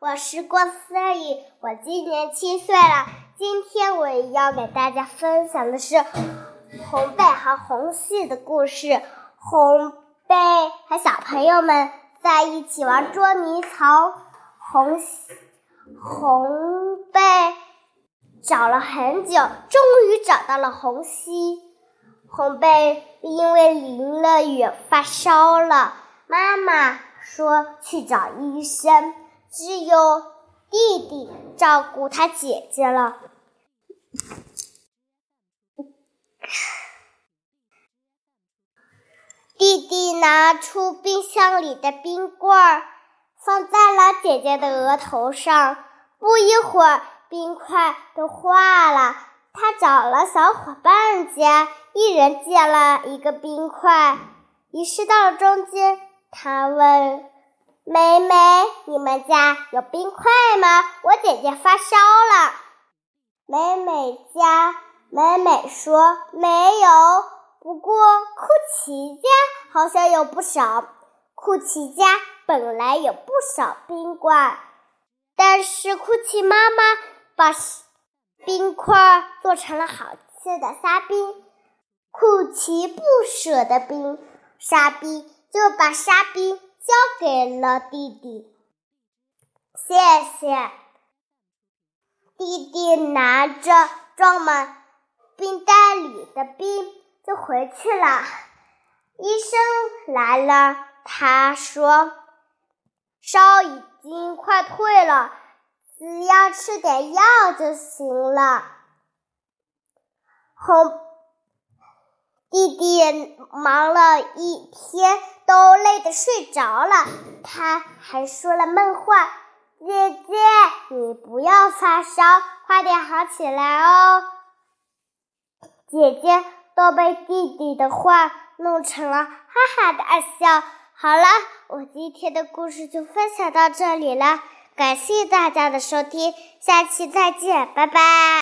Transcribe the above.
我是郭思雨，我今年七岁了。今天我要给大家分享的是红贝和红细的故事。红贝和小朋友们在一起玩捉迷藏，红红贝找了很久，终于找到了红西。红贝因为淋了雨发烧了，妈妈说去找医生，只有弟弟照顾他姐姐了。弟弟拿出冰箱里的冰棍儿，放在了姐姐的额头上，不一会儿，冰块都化了。他找了小伙伴家，一人借了一个冰块。于是到了中间，他问：“妹妹，你们家有冰块吗？我姐姐发烧了。”美美家，美美说：“没有，不过库奇家好像有不少。库奇家本来有不少冰块，但是库奇妈妈把。”冰块做成了好吃的沙冰，库奇不舍得冰沙冰，就把沙冰交给了弟弟。谢谢，弟弟拿着装满冰袋里的冰就回去了。医生来了，他说烧已经快退了。只要吃点药就行了。红弟弟忙了一天，都累得睡着了。他还说了梦话：“姐姐，你不要发烧，快点好起来哦。”姐姐都被弟弟的话弄成了哈哈大笑。好了，我今天的故事就分享到这里了。感谢大家的收听，下期再见，拜拜。